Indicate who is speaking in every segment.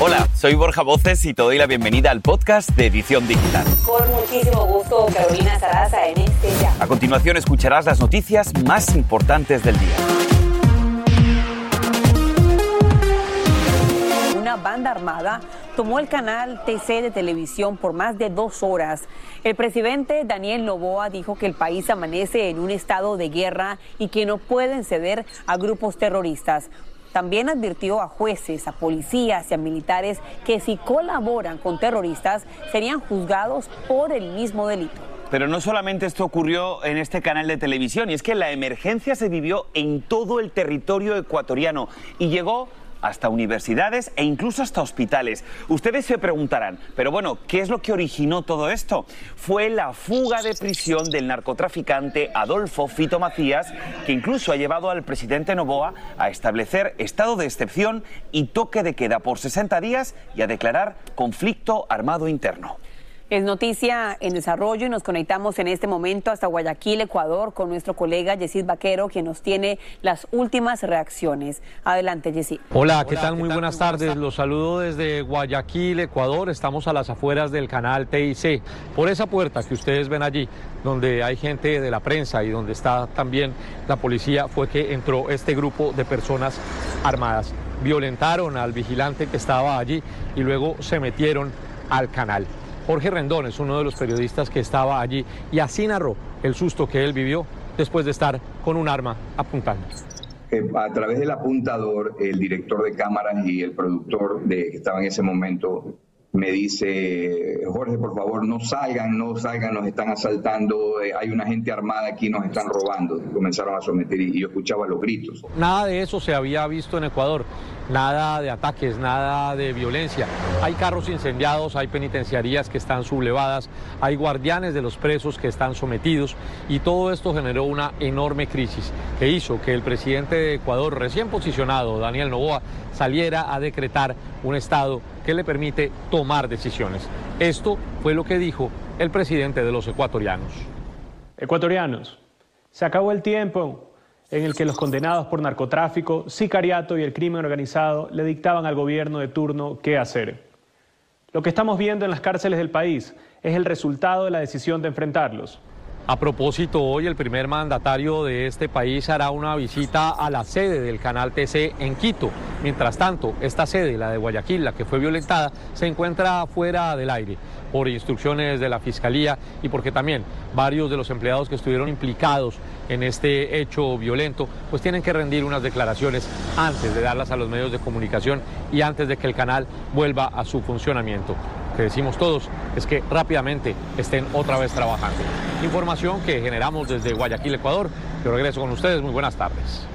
Speaker 1: Hola, soy Borja Voces y te doy la bienvenida al podcast de Edición Digital.
Speaker 2: Con muchísimo gusto, Carolina Sarasa en este ya.
Speaker 1: A continuación escucharás las noticias más importantes del día.
Speaker 2: Una banda armada tomó el canal TC de televisión por más de dos horas. El presidente Daniel Novoa dijo que el país amanece en un estado de guerra y que no pueden ceder a grupos terroristas. También advirtió a jueces, a policías y a militares que si colaboran con terroristas serían juzgados por el mismo delito.
Speaker 1: Pero no solamente esto ocurrió en este canal de televisión, y es que la emergencia se vivió en todo el territorio ecuatoriano y llegó hasta universidades e incluso hasta hospitales. Ustedes se preguntarán, pero bueno, ¿qué es lo que originó todo esto? Fue la fuga de prisión del narcotraficante Adolfo Fito Macías, que incluso ha llevado al presidente Novoa a establecer estado de excepción y toque de queda por 60 días y a declarar conflicto armado interno.
Speaker 2: Es noticia en desarrollo y nos conectamos en este momento hasta Guayaquil, Ecuador, con nuestro colega Yesid Vaquero, quien nos tiene las últimas reacciones. Adelante, Yesid.
Speaker 3: Hola, ¿qué tal? Muy buenas tardes. Los saludo desde Guayaquil, Ecuador. Estamos a las afueras del canal TIC. Por esa puerta que ustedes ven allí, donde hay gente de la prensa y donde está también la policía, fue que entró este grupo de personas armadas. Violentaron al vigilante que estaba allí y luego se metieron al canal. Jorge Rendón es uno de los periodistas que estaba allí y así narró el susto que él vivió después de estar con un arma apuntando.
Speaker 4: Eh, a través del apuntador, el director de cámaras y el productor de, que estaba en ese momento me dice, Jorge, por favor, no salgan, no salgan, nos están asaltando, eh, hay una gente armada aquí, nos están robando. Comenzaron a someter y yo escuchaba los gritos.
Speaker 3: Nada de eso se había visto en Ecuador, nada de ataques, nada de violencia. Hay carros incendiados, hay penitenciarías que están sublevadas, hay guardianes de los presos que están sometidos y todo esto generó una enorme crisis que hizo que el presidente de Ecuador, recién posicionado, Daniel Novoa, saliera a decretar un estado que le permite tomar decisiones. Esto fue lo que dijo el presidente de los ecuatorianos.
Speaker 5: Ecuatorianos, se acabó el tiempo en el que los condenados por narcotráfico, sicariato y el crimen organizado le dictaban al gobierno de turno qué hacer. Lo que estamos viendo en las cárceles del país es el resultado de la decisión de enfrentarlos.
Speaker 3: A propósito, hoy el primer mandatario de este país hará una visita a la sede del canal TC en Quito. Mientras tanto, esta sede, la de Guayaquil, la que fue violentada, se encuentra fuera del aire por instrucciones de la Fiscalía y porque también varios de los empleados que estuvieron implicados en este hecho violento, pues tienen que rendir unas declaraciones antes de darlas a los medios de comunicación y antes de que el canal vuelva a su funcionamiento que decimos todos es que rápidamente estén otra vez trabajando. Información que generamos desde Guayaquil, Ecuador. Yo regreso con ustedes. Muy buenas tardes.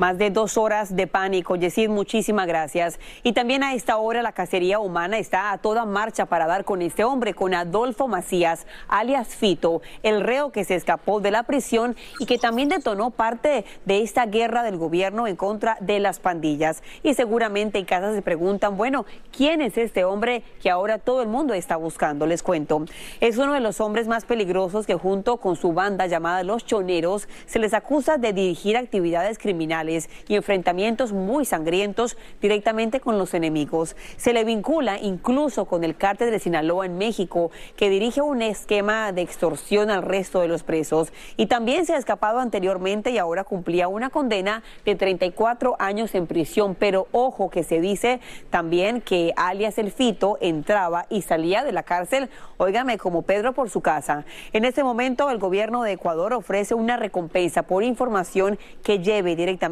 Speaker 2: Más de dos horas de pánico. Yesid, muchísimas gracias. Y también a esta hora la cacería humana está a toda marcha para dar con este hombre, con Adolfo Macías, alias Fito, el reo que se escapó de la prisión y que también detonó parte de esta guerra del gobierno en contra de las pandillas. Y seguramente en casa se preguntan, bueno, ¿quién es este hombre que ahora todo el mundo está buscando? Les cuento. Es uno de los hombres más peligrosos que junto con su banda llamada Los Choneros se les acusa de dirigir actividades criminales y enfrentamientos muy sangrientos directamente con los enemigos. Se le vincula incluso con el cártel de Sinaloa en México, que dirige un esquema de extorsión al resto de los presos. Y también se ha escapado anteriormente y ahora cumplía una condena de 34 años en prisión. Pero ojo que se dice también que alias El Fito entraba y salía de la cárcel, óigame, como Pedro por su casa. En este momento el gobierno de Ecuador ofrece una recompensa por información que lleve directamente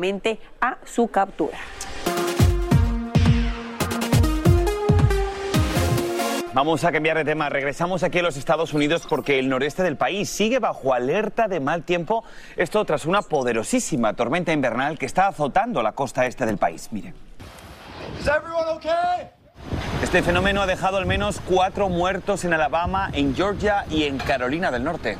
Speaker 2: a su captura.
Speaker 1: Vamos a cambiar de tema. Regresamos aquí a los Estados Unidos porque el noreste del país sigue bajo alerta de mal tiempo. Esto tras una poderosísima tormenta invernal que está azotando la costa este del país. Miren. Este fenómeno ha dejado al menos cuatro muertos en Alabama, en Georgia y en Carolina del Norte.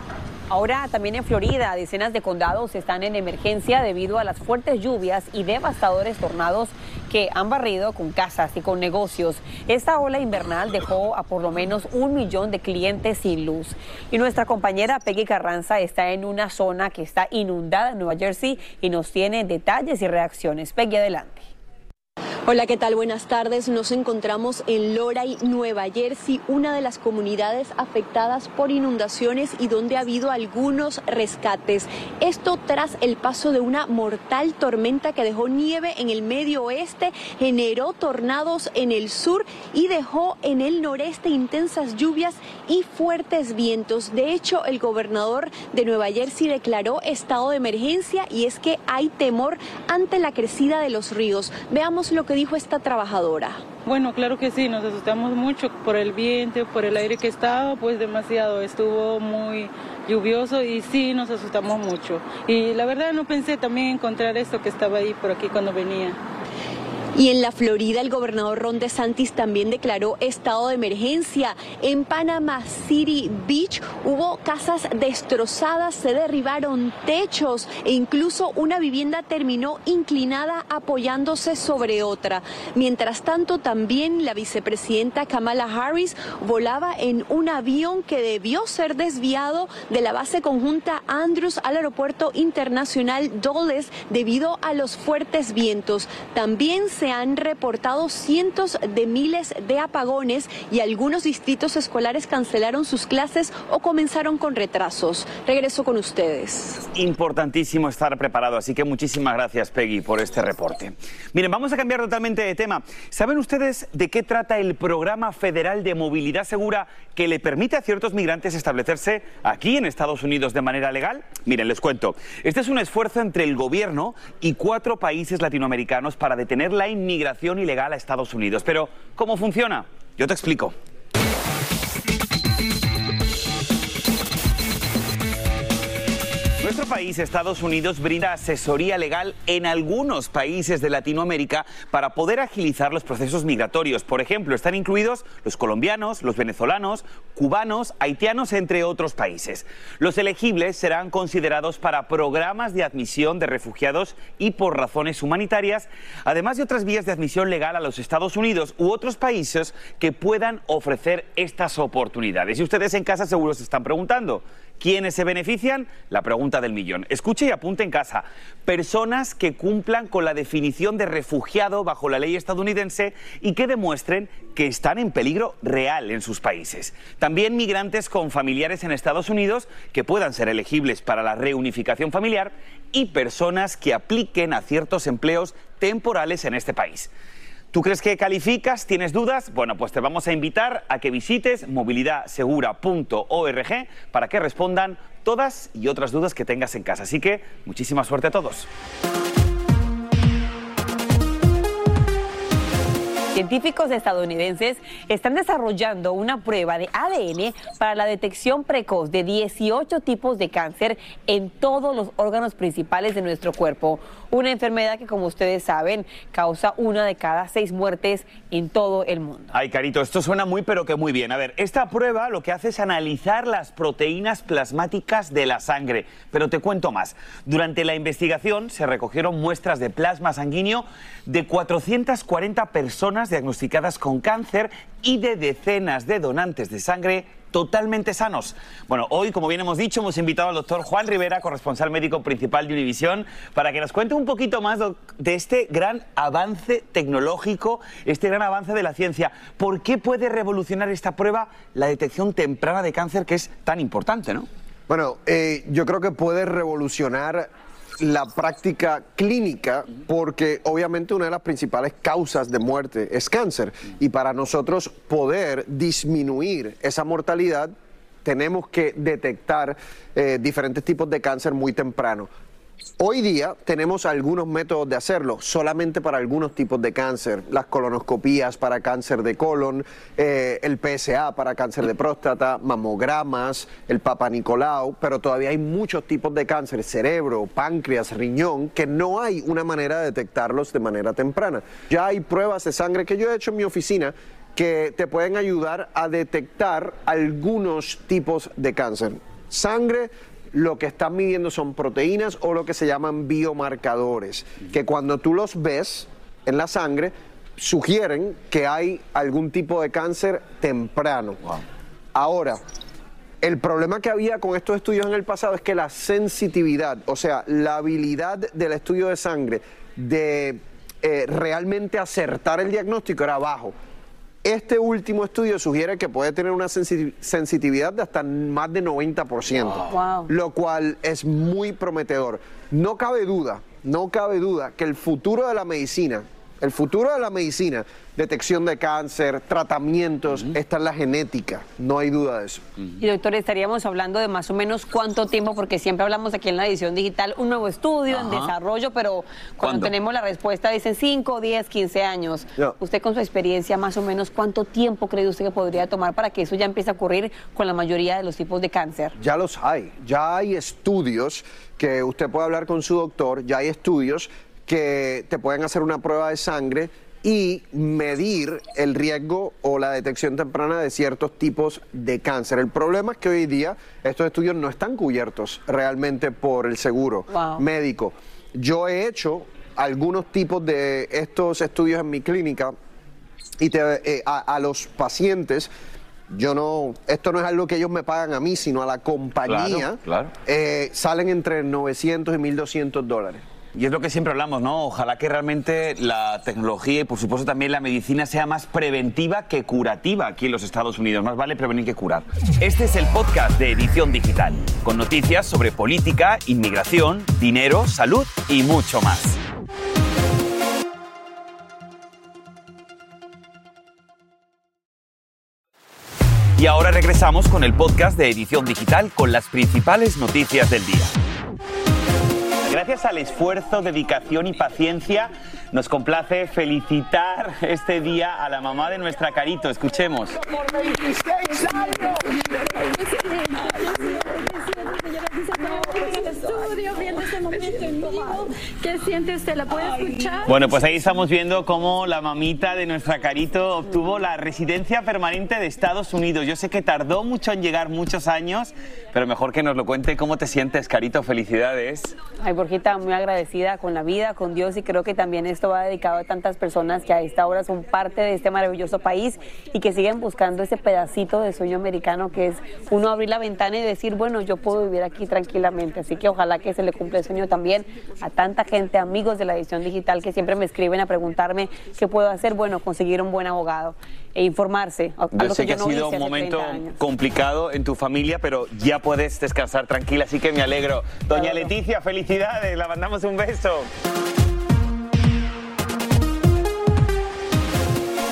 Speaker 2: Ahora también en Florida, decenas de condados están en emergencia debido a las fuertes lluvias y devastadores tornados que han barrido con casas y con negocios. Esta ola invernal dejó a por lo menos un millón de clientes sin luz. Y nuestra compañera Peggy Carranza está en una zona que está inundada en Nueva Jersey y nos tiene detalles y reacciones. Peggy, adelante.
Speaker 6: Hola, ¿qué tal? Buenas tardes. Nos encontramos en Loray, Nueva Jersey, una de las comunidades afectadas por inundaciones y donde ha habido algunos rescates. Esto tras el paso de una mortal tormenta que dejó nieve en el medio oeste, generó tornados en el sur y dejó en el noreste intensas lluvias y fuertes vientos. De hecho, el gobernador de Nueva Jersey declaró estado de emergencia y es que hay temor ante la crecida de los ríos. Veamos lo que dijo esta trabajadora.
Speaker 7: Bueno, claro que sí, nos asustamos mucho por el viento, por el aire que estaba, pues demasiado, estuvo muy lluvioso y sí nos asustamos mucho. Y la verdad no pensé también encontrar esto que estaba ahí por aquí cuando venía.
Speaker 6: Y en la Florida, el gobernador Ron DeSantis también declaró estado de emergencia. En Panama City Beach hubo casas destrozadas, se derribaron techos e incluso una vivienda terminó inclinada apoyándose sobre otra. Mientras tanto, también la vicepresidenta Kamala Harris volaba en un avión que debió ser desviado de la base conjunta Andrews al aeropuerto internacional Dulles debido a los fuertes vientos. También se han reportado cientos de miles de apagones y algunos distritos escolares cancelaron sus clases o comenzaron con retrasos. Regreso con ustedes.
Speaker 1: Importantísimo estar preparado, así que muchísimas gracias Peggy por este reporte. Miren, vamos a cambiar totalmente de tema. ¿Saben ustedes de qué trata el programa federal de movilidad segura que le permite a ciertos migrantes establecerse aquí en Estados Unidos de manera legal? Miren, les cuento. Este es un esfuerzo entre el gobierno y cuatro países latinoamericanos para detener la inmigración ilegal a Estados Unidos. Pero, ¿cómo funciona? Yo te explico. Nuestro país, Estados Unidos, brinda asesoría legal en algunos países de Latinoamérica para poder agilizar los procesos migratorios. Por ejemplo, están incluidos los colombianos, los venezolanos, cubanos, haitianos, entre otros países. Los elegibles serán considerados para programas de admisión de refugiados y por razones humanitarias, además de otras vías de admisión legal a los Estados Unidos u otros países que puedan ofrecer estas oportunidades. Y ustedes en casa seguro se están preguntando, ¿Quiénes se benefician? La pregunta del millón. Escuche y apunte en casa. Personas que cumplan con la definición de refugiado bajo la ley estadounidense y que demuestren que están en peligro real en sus países. También migrantes con familiares en Estados Unidos que puedan ser elegibles para la reunificación familiar y personas que apliquen a ciertos empleos temporales en este país. ¿Tú crees que calificas? ¿Tienes dudas? Bueno, pues te vamos a invitar a que visites movilidadsegura.org para que respondan todas y otras dudas que tengas en casa. Así que muchísima suerte a todos.
Speaker 2: Científicos estadounidenses están desarrollando una prueba de ADN para la detección precoz de 18 tipos de cáncer en todos los órganos principales de nuestro cuerpo. Una enfermedad que, como ustedes saben, causa una de cada seis muertes en todo el mundo.
Speaker 1: Ay, Carito, esto suena muy pero que muy bien. A ver, esta prueba lo que hace es analizar las proteínas plasmáticas de la sangre. Pero te cuento más. Durante la investigación se recogieron muestras de plasma sanguíneo de 440 personas diagnosticadas con cáncer y de decenas de donantes de sangre totalmente sanos. Bueno, hoy, como bien hemos dicho, hemos invitado al doctor Juan Rivera, corresponsal médico principal de Univisión, para que nos cuente un poquito más de este gran avance tecnológico, este gran avance de la ciencia. ¿Por qué puede revolucionar esta prueba la detección temprana de cáncer, que es tan importante, no?
Speaker 8: Bueno, eh, yo creo que puede revolucionar la práctica clínica porque obviamente una de las principales causas de muerte es cáncer y para nosotros poder disminuir esa mortalidad tenemos que detectar eh, diferentes tipos de cáncer muy temprano. Hoy día tenemos algunos métodos de hacerlo, solamente para algunos tipos de cáncer, las colonoscopías para cáncer de colon, eh, el PSA para cáncer de próstata, mamogramas, el Papa Nicolau, pero todavía hay muchos tipos de cáncer, cerebro, páncreas, riñón, que no hay una manera de detectarlos de manera temprana. Ya hay pruebas de sangre que yo he hecho en mi oficina que te pueden ayudar a detectar algunos tipos de cáncer. Sangre lo que están midiendo son proteínas o lo que se llaman biomarcadores, que cuando tú los ves en la sangre, sugieren que hay algún tipo de cáncer temprano. Ahora, el problema que había con estos estudios en el pasado es que la sensitividad, o sea, la habilidad del estudio de sangre de eh, realmente acertar el diagnóstico era bajo. Este último estudio sugiere que puede tener una sensi- sensitividad de hasta más de 90%,
Speaker 2: Wow.
Speaker 8: lo cual es muy prometedor. No cabe duda, no cabe duda que el futuro de la medicina, el futuro de la medicina, detección de cáncer, tratamientos, está en la genética, no hay duda de eso.
Speaker 2: Y doctor, estaríamos hablando de más o menos cuánto tiempo, porque siempre hablamos aquí en la edición digital, un nuevo estudio en desarrollo, pero cuando
Speaker 1: ¿Cuándo?
Speaker 2: tenemos la respuesta dicen 5, 10, 15 años. Usted con su experiencia, más o menos, ¿cuánto tiempo cree usted que podría tomar para que eso ya empiece a ocurrir con la mayoría de los tipos de cáncer?
Speaker 8: Ya los hay, ya hay estudios que usted puede hablar con su doctor, ya hay estudios que te pueden hacer una prueba de sangre y medir el riesgo o la detección temprana de ciertos tipos de cáncer. El problema es que hoy día estos estudios no están cubiertos realmente por el seguro
Speaker 2: Wow.
Speaker 8: médico. Yo he hecho algunos tipos de estos estudios en mi clínica y te- eh, a, a los pacientes, yo no, esto no es algo que ellos me pagan a mí, sino a la compañía,
Speaker 1: Claro, claro.
Speaker 8: eh, salen entre 900 y 1.200 dólares.
Speaker 1: Y es lo que siempre hablamos, ¿no? Ojalá que realmente la tecnología y por supuesto también la medicina sea más preventiva que curativa aquí en los Estados Unidos. Más vale prevenir que curar. Este es el podcast de Edición Digital, con noticias sobre política, inmigración, dinero, salud y mucho más. Y ahora regresamos con el podcast de Edición Digital con las principales noticias del día. Gracias al esfuerzo, dedicación y paciencia, nos complace felicitar este día a la mamá de nuestra Carito. Escuchemos.
Speaker 9: ¿Qué siente usted? ¿La puede escuchar?
Speaker 1: Bueno, pues ahí estamos viendo cómo la mamita de nuestra Carito obtuvo la residencia permanente de Estados Unidos. Yo sé que tardó mucho en llegar, muchos años, pero mejor que nos lo cuente. ¿Cómo te sientes, Carito? Felicidades.
Speaker 2: Ay, Borjita, muy agradecida con la vida, con Dios y creo que también esto va dedicado a tantas personas que a esta hora son parte de este maravilloso país y que siguen buscando ese pedacito de sueño americano que es uno abrir la ventana y decir, bueno, yo puedo vivir aquí tranquilamente. Así que ojalá que se le cumpla el sueño también a tanta gente, amigos de la edición digital que siempre me escriben a preguntarme qué puedo hacer. Bueno, conseguir un buen abogado e informarse.
Speaker 1: Yo sé que
Speaker 2: yo
Speaker 1: ha
Speaker 2: no
Speaker 1: sido un momento
Speaker 2: 30 años.
Speaker 1: complicado en tu familia, pero ya puedes descansar tranquila, así que me alegro. Doña. Leticia, felicidades, la mandamos un beso.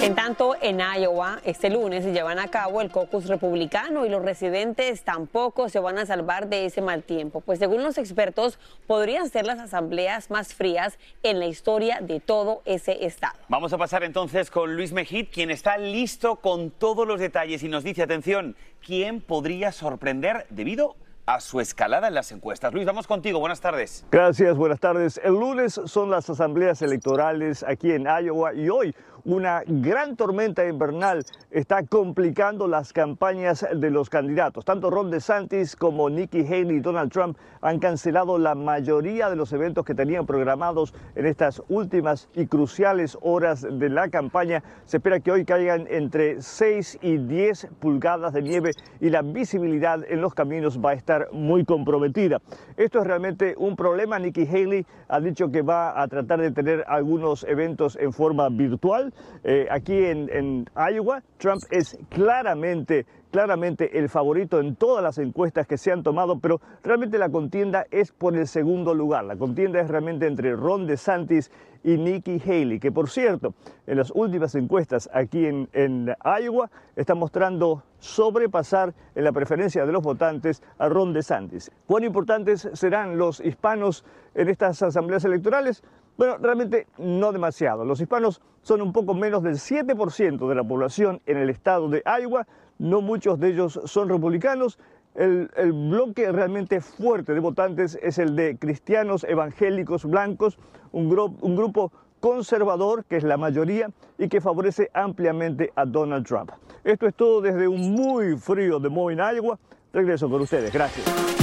Speaker 2: En tanto, en Iowa, este lunes se llevan a cabo el caucus republicano y los residentes tampoco se van a salvar de ese mal tiempo, pues según los expertos, podrían ser las asambleas más frías en la historia de todo ese estado.
Speaker 1: Vamos a pasar entonces con Luis Mejid, quien está listo con todos los detalles y nos dice, atención, ¿quién podría sorprender debido a su escalada en las encuestas? Luis, vamos contigo, buenas tardes.
Speaker 10: Gracias, buenas tardes. El lunes son las asambleas electorales aquí en Iowa y hoy una gran tormenta invernal está complicando las campañas de los candidatos. Tanto Ron DeSantis como Nikki Haley y Donald Trump han cancelado la mayoría de los eventos que tenían programados en estas últimas y cruciales horas de la campaña. Se espera que hoy caigan entre 6 y 10 pulgadas de nieve y la visibilidad en los caminos va a estar muy comprometida. Esto es realmente un problema. Nikki Haley ha dicho que va a tratar de tener algunos eventos en forma virtual. Eh, aquí en, Iowa, Trump es claramente claramente el favorito en todas las encuestas que se han tomado, pero realmente la contienda es por el segundo lugar. La contienda es realmente entre Ron DeSantis y Nikki Haley, que por cierto, en las últimas encuestas aquí en, en Iowa está mostrando sobrepasar en la preferencia de los votantes a Ron DeSantis. ¿Cuán importantes serán los hispanos en estas asambleas electorales? Bueno, realmente no demasiado. Los hispanos son un poco menos del 7% de la población en el estado de Iowa. No muchos de ellos son republicanos. El, bloque realmente fuerte de votantes es el de cristianos evangélicos blancos, un grupo conservador, que es la mayoría, y que favorece ampliamente a Donald Trump. Esto es todo desde un muy frío de Moines, Iowa. Regreso con ustedes. Gracias.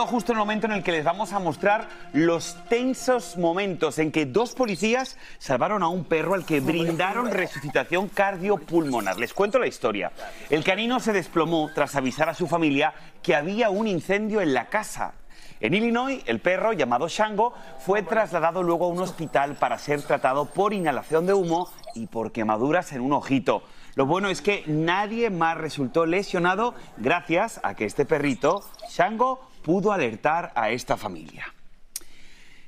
Speaker 1: Llegado justo el momento en el que les vamos a mostrar los tensos momentos en que dos policías salvaron a un perro al que brindaron resucitación cardiopulmonar. Les cuento la historia. El canino se desplomó tras avisar a su familia que había un incendio en la casa. En Illinois, el perro, llamado Shango, fue trasladado luego a un hospital para ser tratado por inhalación de humo y por quemaduras en un ojito. Lo bueno es que nadie más resultó lesionado gracias a que este perrito, Shango, pudo alertar a esta familia.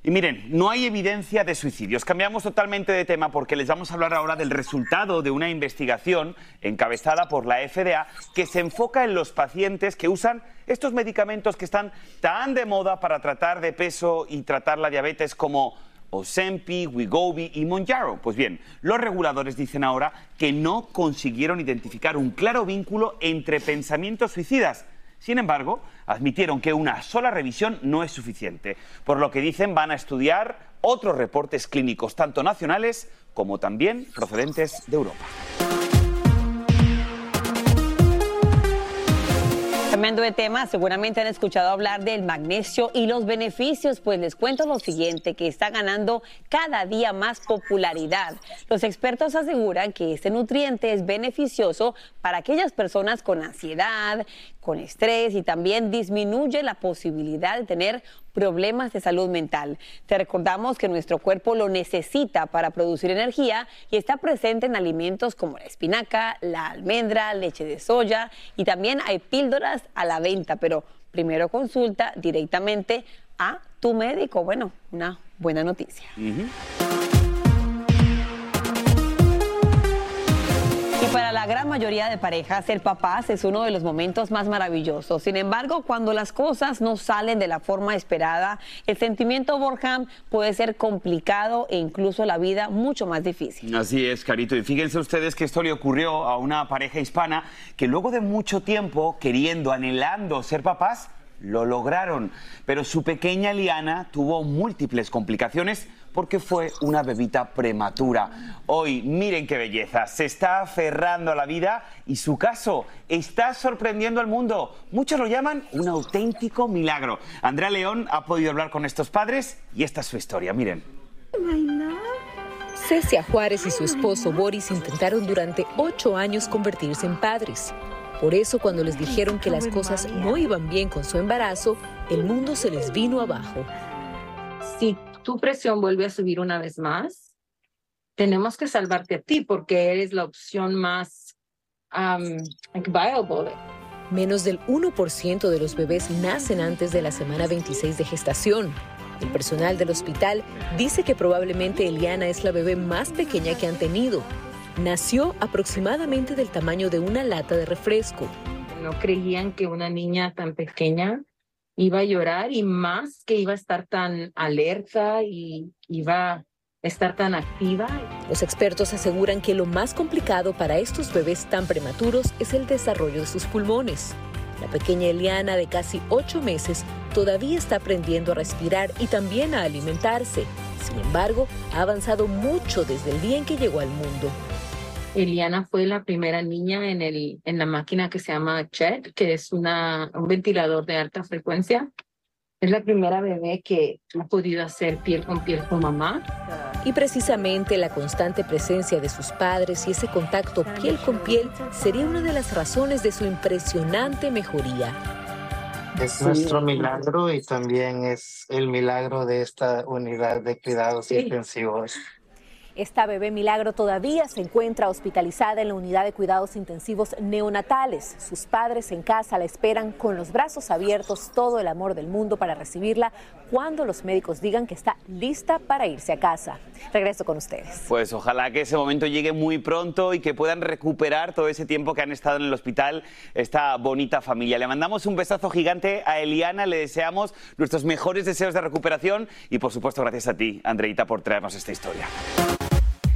Speaker 1: Y miren, no hay evidencia de suicidios. Cambiamos totalmente de tema porque les vamos a hablar ahora del resultado de una investigación encabezada por la FDA que se enfoca en los pacientes que usan estos medicamentos que están tan de moda para tratar de peso y tratar la diabetes como Ozempic, Wegovy y Monjaro. Pues bien, los reguladores dicen ahora que no consiguieron identificar un claro vínculo entre pensamientos suicidas sin embargo, admitieron que una sola revisión no es suficiente, por lo que dicen van a estudiar otros reportes clínicos, tanto nacionales como también procedentes de Europa.
Speaker 2: Cambiando de tema, seguramente han escuchado hablar del magnesio y los beneficios, pues les cuento lo siguiente, que está ganando cada día más popularidad. Los expertos aseguran que este nutriente es beneficioso para aquellas personas con ansiedad, con estrés y también disminuye la posibilidad de tener problemas de salud mental. Te recordamos que nuestro cuerpo lo necesita para producir energía y está presente en alimentos como la espinaca, la almendra, leche de soya y también hay píldoras a la venta, pero primero consulta directamente a tu médico. Bueno, una buena noticia. Para la gran mayoría de parejas, ser papás es uno de los momentos más maravillosos. Sin embargo, cuando las cosas no salen de la forma esperada, el sentimiento Borham puede ser complicado e incluso la vida mucho más difícil.
Speaker 1: Así es, Carito. Y fíjense ustedes que esto le ocurrió a una pareja hispana que luego de mucho tiempo queriendo, anhelando ser papás, lo lograron. Pero su pequeña Liana tuvo múltiples complicaciones porque fue una bebita prematura. Hoy, miren qué belleza, se está aferrando a la vida y su caso está sorprendiendo al mundo. Muchos lo llaman un auténtico milagro. Andrea León ha podido hablar con estos padres y esta es su historia, miren.
Speaker 11: Cecia Juárez y su esposo Boris intentaron durante ocho años convertirse en padres. Por eso cuando les dijeron que las cosas no iban bien con su embarazo, el mundo se les vino abajo.
Speaker 12: Sí tu presión vuelve a subir una vez más, tenemos que salvarte a ti porque eres la opción más um, viable.
Speaker 11: Menos del 1% de los bebés nacen antes de la semana 26 de gestación. El personal del hospital dice que probablemente Eliana es la bebé más pequeña que han tenido. Nació aproximadamente del tamaño de una lata de refresco.
Speaker 12: No creían que una niña tan pequeña iba a llorar y más que iba a estar tan alerta y iba a estar tan activa.
Speaker 11: Los expertos aseguran que lo más complicado para estos bebés tan prematuros es el desarrollo de sus pulmones. La pequeña Eliana de casi ocho meses todavía está aprendiendo a respirar y también a alimentarse. Sin embargo, ha avanzado mucho desde el día en que llegó al mundo.
Speaker 12: Eliana fue la primera niña en, el, en la máquina que se llama CHET, que es una, un ventilador de alta frecuencia. Es la primera bebé que ha podido hacer piel con piel con mamá.
Speaker 11: Y precisamente la constante presencia de sus padres y ese contacto piel con piel sería una de las razones de su impresionante mejoría.
Speaker 13: Es nuestro milagro y también es el milagro de esta unidad de cuidados intensivos.
Speaker 11: Esta bebé milagro todavía se encuentra hospitalizada en la unidad de cuidados intensivos neonatales. Sus padres en casa la esperan con los brazos abiertos, todo el amor del mundo para recibirla cuando los médicos digan que está lista para irse a casa. Regreso con ustedes.
Speaker 1: Pues ojalá que ese momento llegue muy pronto y que puedan recuperar todo ese tiempo que han estado en el hospital esta bonita familia. Le mandamos un besazo gigante a Eliana, le deseamos nuestros mejores deseos de recuperación y por supuesto gracias a ti, Andreita, por traernos esta historia.